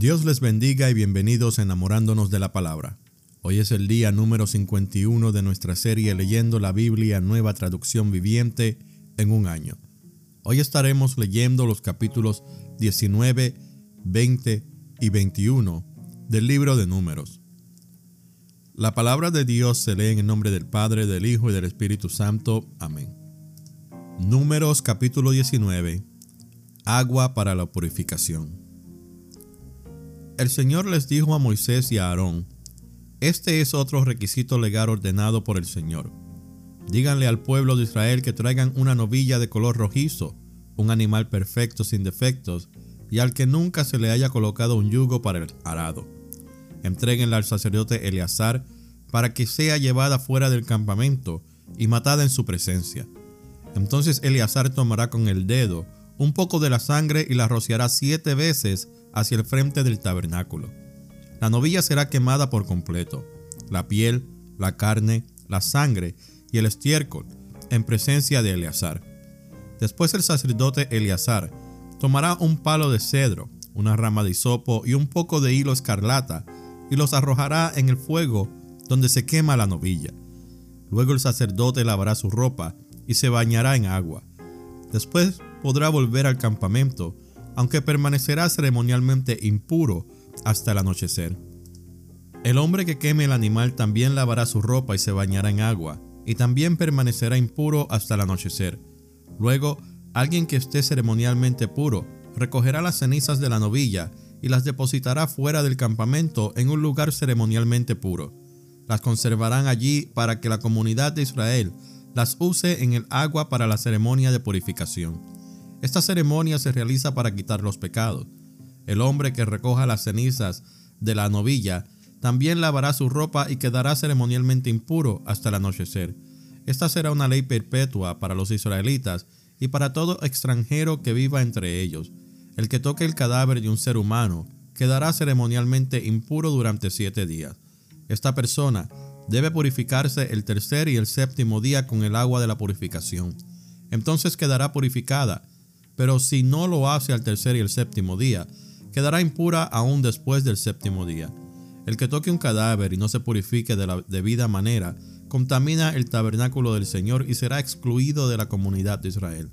Dios les bendiga y bienvenidos enamorándonos de la palabra. Hoy es el día número 51 de nuestra serie leyendo la Biblia Nueva Traducción Viviente en un año. Hoy estaremos leyendo los capítulos 19, 20 y 21 del libro de números. La palabra de Dios se lee en el nombre del Padre, del Hijo y del Espíritu Santo. Amén. Números capítulo 19. Agua para la purificación. El Señor les dijo a Moisés y a Aarón, Este es otro requisito legal ordenado por el Señor. Díganle al pueblo de Israel que traigan una novilla de color rojizo, un animal perfecto sin defectos, y al que nunca se le haya colocado un yugo para el arado. Entréguenla al sacerdote Eleazar para que sea llevada fuera del campamento y matada en su presencia. Entonces Eleazar tomará con el dedo un poco de la sangre y la rociará siete veces hacia el frente del tabernáculo. La novilla será quemada por completo, la piel, la carne, la sangre y el estiércol, en presencia de Eleazar. Después el sacerdote Eleazar tomará un palo de cedro, una rama de hisopo y un poco de hilo escarlata, y los arrojará en el fuego donde se quema la novilla. Luego el sacerdote lavará su ropa y se bañará en agua. Después podrá volver al campamento aunque permanecerá ceremonialmente impuro hasta el anochecer. El hombre que queme el animal también lavará su ropa y se bañará en agua, y también permanecerá impuro hasta el anochecer. Luego, alguien que esté ceremonialmente puro recogerá las cenizas de la novilla y las depositará fuera del campamento en un lugar ceremonialmente puro. Las conservarán allí para que la comunidad de Israel las use en el agua para la ceremonia de purificación. Esta ceremonia se realiza para quitar los pecados. El hombre que recoja las cenizas de la novilla también lavará su ropa y quedará ceremonialmente impuro hasta el anochecer. Esta será una ley perpetua para los israelitas y para todo extranjero que viva entre ellos. El que toque el cadáver de un ser humano quedará ceremonialmente impuro durante siete días. Esta persona debe purificarse el tercer y el séptimo día con el agua de la purificación. Entonces quedará purificada pero si no lo hace al tercer y el séptimo día, quedará impura aún después del séptimo día. El que toque un cadáver y no se purifique de la debida manera, contamina el tabernáculo del Señor y será excluido de la comunidad de Israel.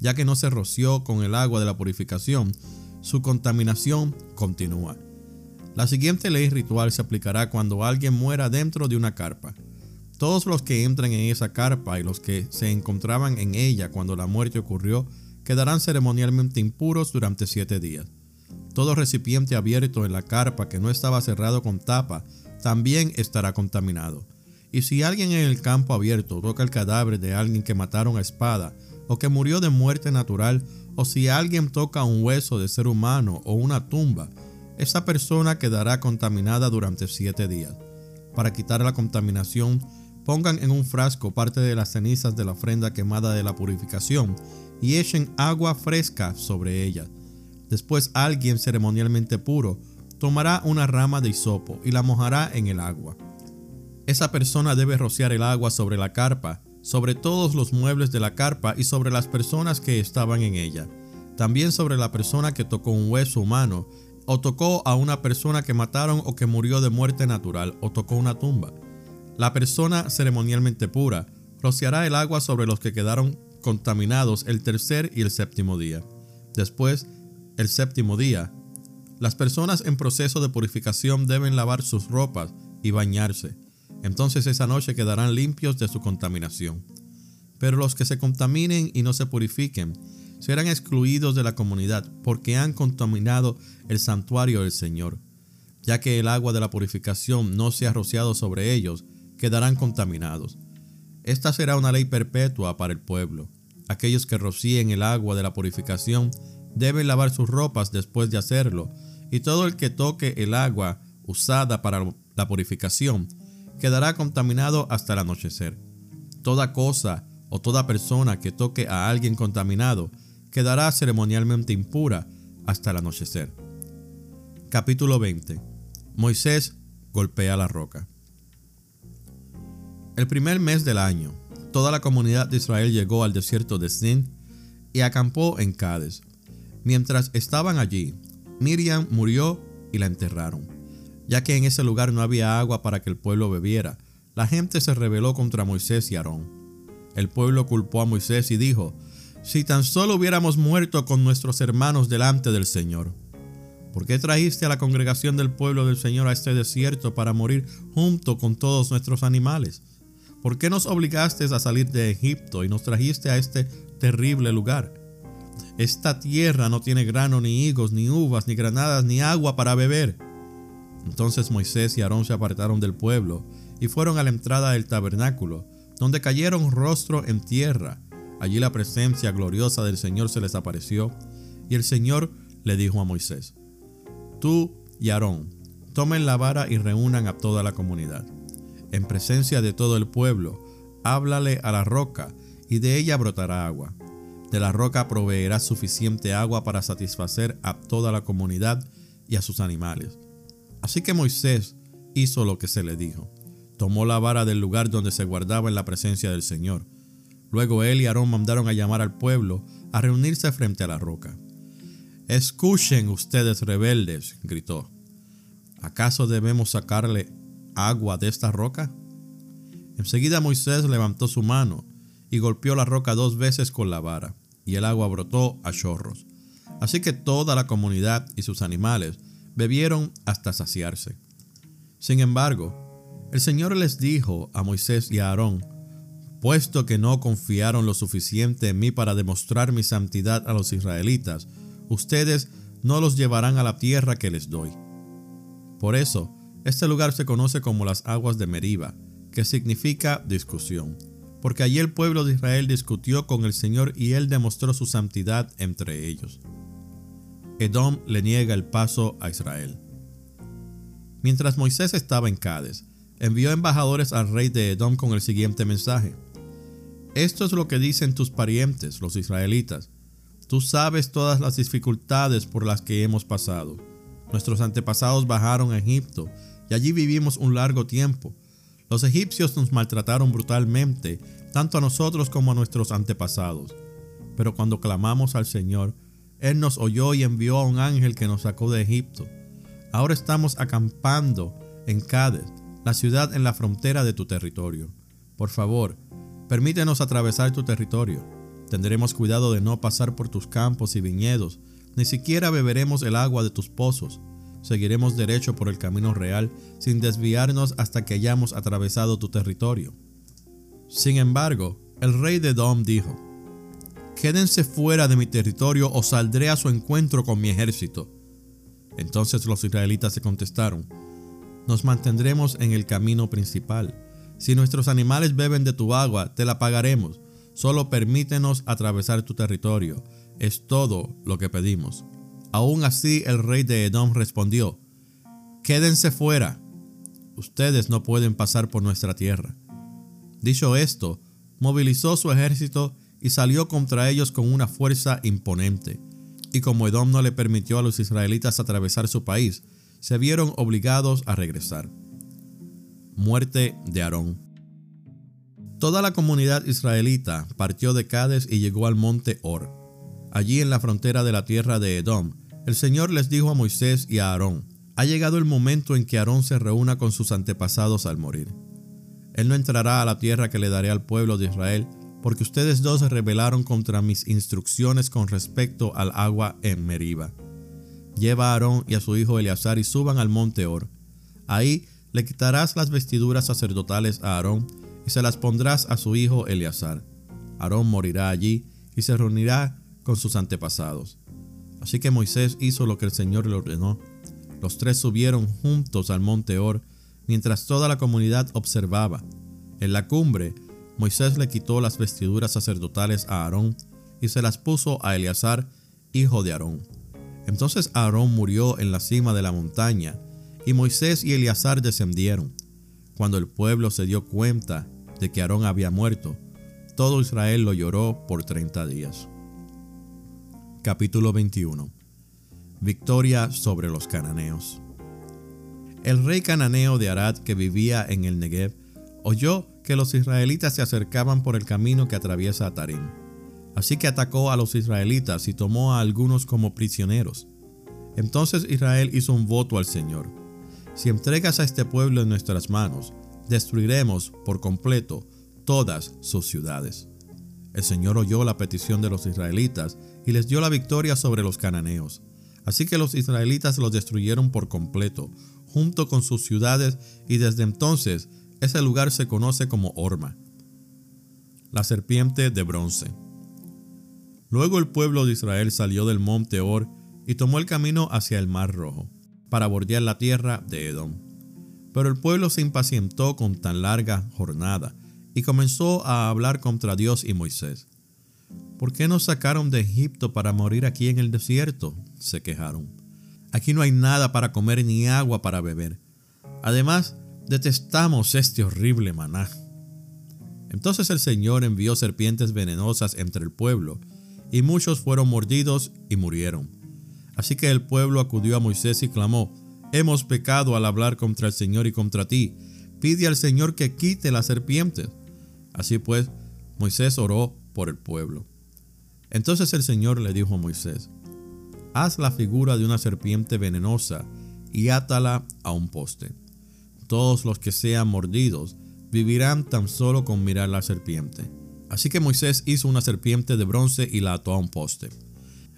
Ya que no se roció con el agua de la purificación, su contaminación continúa. La siguiente ley ritual se aplicará cuando alguien muera dentro de una carpa. Todos los que entran en esa carpa y los que se encontraban en ella cuando la muerte ocurrió quedarán ceremonialmente impuros durante siete días. Todo recipiente abierto en la carpa que no estaba cerrado con tapa también estará contaminado. Y si alguien en el campo abierto toca el cadáver de alguien que mataron a espada, o que murió de muerte natural, o si alguien toca un hueso de ser humano o una tumba, esa persona quedará contaminada durante siete días. Para quitar la contaminación, pongan en un frasco parte de las cenizas de la ofrenda quemada de la purificación y echen agua fresca sobre ella. Después alguien ceremonialmente puro tomará una rama de hisopo y la mojará en el agua. Esa persona debe rociar el agua sobre la carpa, sobre todos los muebles de la carpa y sobre las personas que estaban en ella. También sobre la persona que tocó un hueso humano, o tocó a una persona que mataron o que murió de muerte natural, o tocó una tumba. La persona ceremonialmente pura rociará el agua sobre los que quedaron contaminados el tercer y el séptimo día. Después, el séptimo día, las personas en proceso de purificación deben lavar sus ropas y bañarse. Entonces esa noche quedarán limpios de su contaminación. Pero los que se contaminen y no se purifiquen serán excluidos de la comunidad porque han contaminado el santuario del Señor. Ya que el agua de la purificación no se ha rociado sobre ellos, quedarán contaminados. Esta será una ley perpetua para el pueblo. Aquellos que rocíen el agua de la purificación deben lavar sus ropas después de hacerlo, y todo el que toque el agua usada para la purificación quedará contaminado hasta el anochecer. Toda cosa o toda persona que toque a alguien contaminado quedará ceremonialmente impura hasta el anochecer. Capítulo 20. Moisés golpea la roca. El primer mes del año, toda la comunidad de Israel llegó al desierto de Sin y acampó en Cádiz. Mientras estaban allí, Miriam murió y la enterraron. Ya que en ese lugar no había agua para que el pueblo bebiera, la gente se rebeló contra Moisés y Aarón. El pueblo culpó a Moisés y dijo, si tan solo hubiéramos muerto con nuestros hermanos delante del Señor. ¿Por qué trajiste a la congregación del pueblo del Señor a este desierto para morir junto con todos nuestros animales? ¿Por qué nos obligaste a salir de Egipto y nos trajiste a este terrible lugar? Esta tierra no tiene grano, ni higos, ni uvas, ni granadas, ni agua para beber. Entonces Moisés y Aarón se apartaron del pueblo y fueron a la entrada del tabernáculo, donde cayeron rostro en tierra. Allí la presencia gloriosa del Señor se les apareció, y el Señor le dijo a Moisés, Tú y Aarón, tomen la vara y reúnan a toda la comunidad. En presencia de todo el pueblo, háblale a la roca, y de ella brotará agua. De la roca proveerá suficiente agua para satisfacer a toda la comunidad y a sus animales. Así que Moisés hizo lo que se le dijo. Tomó la vara del lugar donde se guardaba en la presencia del Señor. Luego él y Aarón mandaron a llamar al pueblo a reunirse frente a la roca. Escuchen ustedes rebeldes, gritó. ¿Acaso debemos sacarle agua de esta roca? Enseguida Moisés levantó su mano y golpeó la roca dos veces con la vara y el agua brotó a chorros. Así que toda la comunidad y sus animales bebieron hasta saciarse. Sin embargo, el Señor les dijo a Moisés y a Aarón, puesto que no confiaron lo suficiente en mí para demostrar mi santidad a los israelitas, ustedes no los llevarán a la tierra que les doy. Por eso, este lugar se conoce como las aguas de Meriba, que significa discusión porque allí el pueblo de Israel discutió con el Señor y él demostró su santidad entre ellos. Edom le niega el paso a Israel. Mientras Moisés estaba en Cádiz, envió embajadores al rey de Edom con el siguiente mensaje. Esto es lo que dicen tus parientes, los israelitas. Tú sabes todas las dificultades por las que hemos pasado. Nuestros antepasados bajaron a Egipto y allí vivimos un largo tiempo los egipcios nos maltrataron brutalmente, tanto a nosotros como a nuestros antepasados. Pero cuando clamamos al Señor, Él nos oyó y envió a un ángel que nos sacó de Egipto. Ahora estamos acampando en Cádiz, la ciudad en la frontera de tu territorio. Por favor, permítenos atravesar tu territorio. Tendremos cuidado de no pasar por tus campos y viñedos, ni siquiera beberemos el agua de tus pozos seguiremos derecho por el camino real sin desviarnos hasta que hayamos atravesado tu territorio. Sin embargo, el rey de Dom dijo, Quédense fuera de mi territorio o saldré a su encuentro con mi ejército. Entonces los israelitas se contestaron, Nos mantendremos en el camino principal. Si nuestros animales beben de tu agua, te la pagaremos. Solo permítenos atravesar tu territorio. Es todo lo que pedimos. Aún así el rey de Edom respondió, Quédense fuera, ustedes no pueden pasar por nuestra tierra. Dicho esto, movilizó su ejército y salió contra ellos con una fuerza imponente. Y como Edom no le permitió a los israelitas atravesar su país, se vieron obligados a regresar. Muerte de Aarón. Toda la comunidad israelita partió de Cades y llegó al monte Or, allí en la frontera de la tierra de Edom, el Señor les dijo a Moisés y a Aarón, ha llegado el momento en que Aarón se reúna con sus antepasados al morir. Él no entrará a la tierra que le daré al pueblo de Israel, porque ustedes dos se rebelaron contra mis instrucciones con respecto al agua en Meriba. Lleva a Aarón y a su hijo Eleazar y suban al monte Or. Ahí le quitarás las vestiduras sacerdotales a Aarón y se las pondrás a su hijo Eleazar. Aarón morirá allí y se reunirá con sus antepasados. Así que Moisés hizo lo que el Señor le ordenó. Los tres subieron juntos al monte Or, mientras toda la comunidad observaba. En la cumbre, Moisés le quitó las vestiduras sacerdotales a Aarón y se las puso a Eleazar, hijo de Aarón. Entonces Aarón murió en la cima de la montaña, y Moisés y Eleazar descendieron. Cuando el pueblo se dio cuenta de que Aarón había muerto, todo Israel lo lloró por treinta días. Capítulo 21 Victoria sobre los cananeos El rey cananeo de Arad que vivía en el Negev oyó que los israelitas se acercaban por el camino que atraviesa a Tarim. Así que atacó a los israelitas y tomó a algunos como prisioneros. Entonces Israel hizo un voto al Señor. Si entregas a este pueblo en nuestras manos, destruiremos por completo todas sus ciudades. El Señor oyó la petición de los israelitas y les dio la victoria sobre los cananeos. Así que los israelitas los destruyeron por completo, junto con sus ciudades, y desde entonces ese lugar se conoce como Orma. La serpiente de bronce. Luego el pueblo de Israel salió del monte Or y tomó el camino hacia el mar rojo, para bordear la tierra de Edom. Pero el pueblo se impacientó con tan larga jornada y comenzó a hablar contra Dios y Moisés. ¿Por qué nos sacaron de Egipto para morir aquí en el desierto? se quejaron. Aquí no hay nada para comer ni agua para beber. Además, detestamos este horrible maná. Entonces el Señor envió serpientes venenosas entre el pueblo, y muchos fueron mordidos y murieron. Así que el pueblo acudió a Moisés y clamó, Hemos pecado al hablar contra el Señor y contra ti. Pide al Señor que quite las serpientes. Así pues, Moisés oró por el pueblo. Entonces el Señor le dijo a Moisés, Haz la figura de una serpiente venenosa y átala a un poste. Todos los que sean mordidos vivirán tan solo con mirar la serpiente. Así que Moisés hizo una serpiente de bronce y la ató a un poste.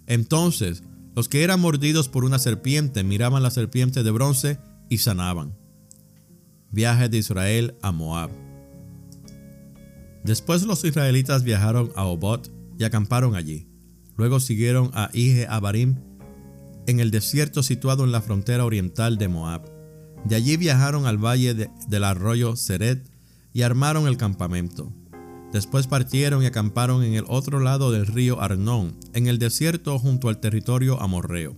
Entonces los que eran mordidos por una serpiente miraban la serpiente de bronce y sanaban. Viaje de Israel a Moab. Después los israelitas viajaron a Obot y acamparon allí. Luego siguieron a Ije Abarim en el desierto situado en la frontera oriental de Moab. De allí viajaron al valle del arroyo Seret y armaron el campamento. Después partieron y acamparon en el otro lado del río Arnón, en el desierto junto al territorio amorreo.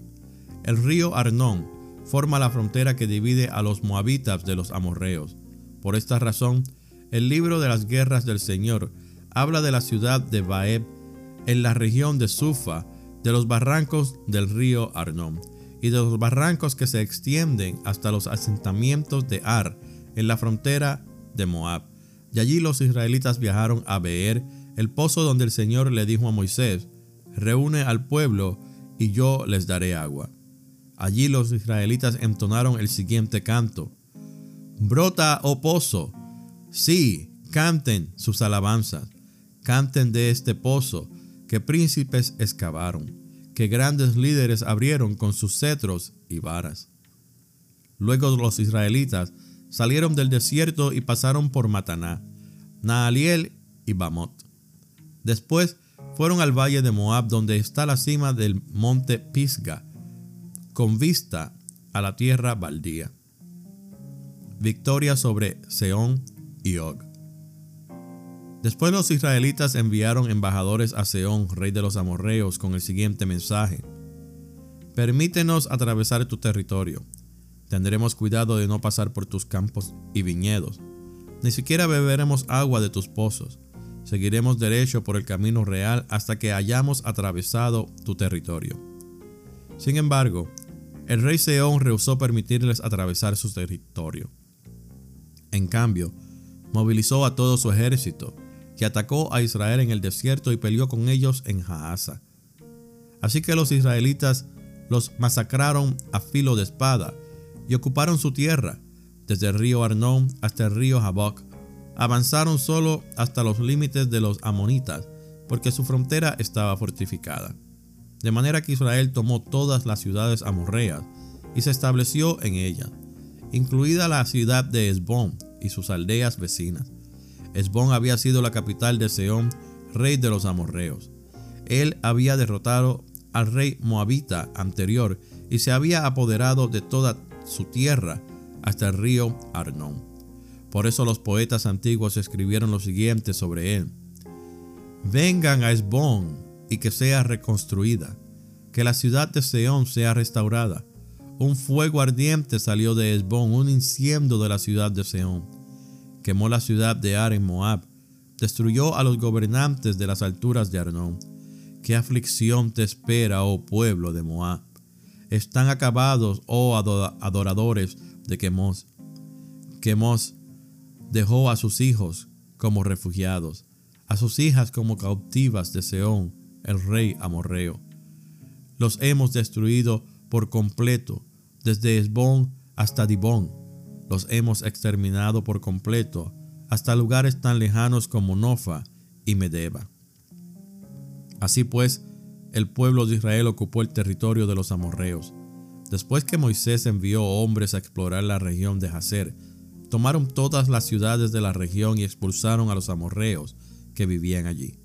El río Arnón forma la frontera que divide a los moabitas de los amorreos. Por esta razón, el libro de las guerras del Señor habla de la ciudad de Baeb en la región de Sufa, de los barrancos del río Arnón y de los barrancos que se extienden hasta los asentamientos de Ar en la frontera de Moab. De allí los israelitas viajaron a Beer, el pozo donde el Señor le dijo a Moisés, reúne al pueblo y yo les daré agua. Allí los israelitas entonaron el siguiente canto. Brota, oh pozo. Sí, canten sus alabanzas. Canten de este pozo que príncipes excavaron, que grandes líderes abrieron con sus cetros y varas. Luego los israelitas salieron del desierto y pasaron por Mataná, Naaliel y Bamot. Después fueron al valle de Moab, donde está la cima del monte Pisga, con vista a la tierra baldía. Victoria sobre Seón y Og. Después los israelitas enviaron embajadores a Seón, rey de los amorreos, con el siguiente mensaje. Permítenos atravesar tu territorio. Tendremos cuidado de no pasar por tus campos y viñedos. Ni siquiera beberemos agua de tus pozos. Seguiremos derecho por el camino real hasta que hayamos atravesado tu territorio. Sin embargo, el rey Seón rehusó permitirles atravesar su territorio. En cambio, movilizó a todo su ejército que atacó a Israel en el desierto y peleó con ellos en Jaasa. Así que los israelitas los masacraron a filo de espada y ocuparon su tierra, desde el río Arnón hasta el río Jaboc. Avanzaron solo hasta los límites de los amonitas, porque su frontera estaba fortificada. De manera que Israel tomó todas las ciudades amorreas y se estableció en ellas, incluida la ciudad de Esbón y sus aldeas vecinas. Esbón había sido la capital de Seón, rey de los amorreos. Él había derrotado al rey moabita anterior y se había apoderado de toda su tierra hasta el río Arnón. Por eso los poetas antiguos escribieron lo siguiente sobre él. Vengan a Esbón y que sea reconstruida, que la ciudad de Seón sea restaurada. Un fuego ardiente salió de Esbón, un incendio de la ciudad de Seón quemó la ciudad de Ar en Moab, destruyó a los gobernantes de las alturas de Arnón. ¿Qué aflicción te espera, oh pueblo de Moab? Están acabados, oh adoradores de Quemos. Quemos dejó a sus hijos como refugiados, a sus hijas como cautivas de Seón, el rey amorreo. Los hemos destruido por completo, desde Esbón hasta Dibón. Los hemos exterminado por completo, hasta lugares tan lejanos como Nofa y Medeba. Así pues, el pueblo de Israel ocupó el territorio de los amorreos. Después que Moisés envió hombres a explorar la región de Hazer, tomaron todas las ciudades de la región y expulsaron a los amorreos que vivían allí.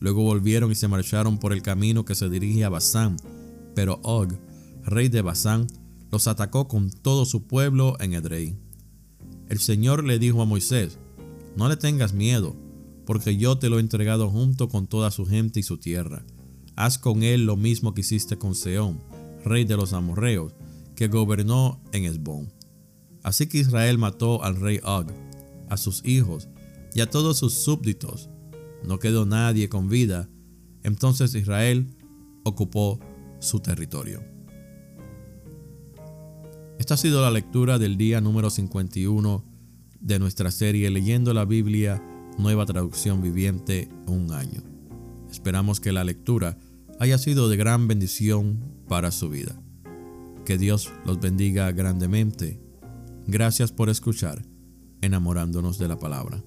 Luego volvieron y se marcharon por el camino que se dirige a Basán, pero Og, rey de Basán, los atacó con todo su pueblo en Edrei. El Señor le dijo a Moisés, no le tengas miedo, porque yo te lo he entregado junto con toda su gente y su tierra. Haz con él lo mismo que hiciste con Seón, rey de los amorreos, que gobernó en Esbón. Así que Israel mató al rey Og, a sus hijos y a todos sus súbditos. No quedó nadie con vida. Entonces Israel ocupó su territorio. Esta ha sido la lectura del día número 51 de nuestra serie Leyendo la Biblia, nueva traducción viviente, un año. Esperamos que la lectura haya sido de gran bendición para su vida. Que Dios los bendiga grandemente. Gracias por escuchar, enamorándonos de la palabra.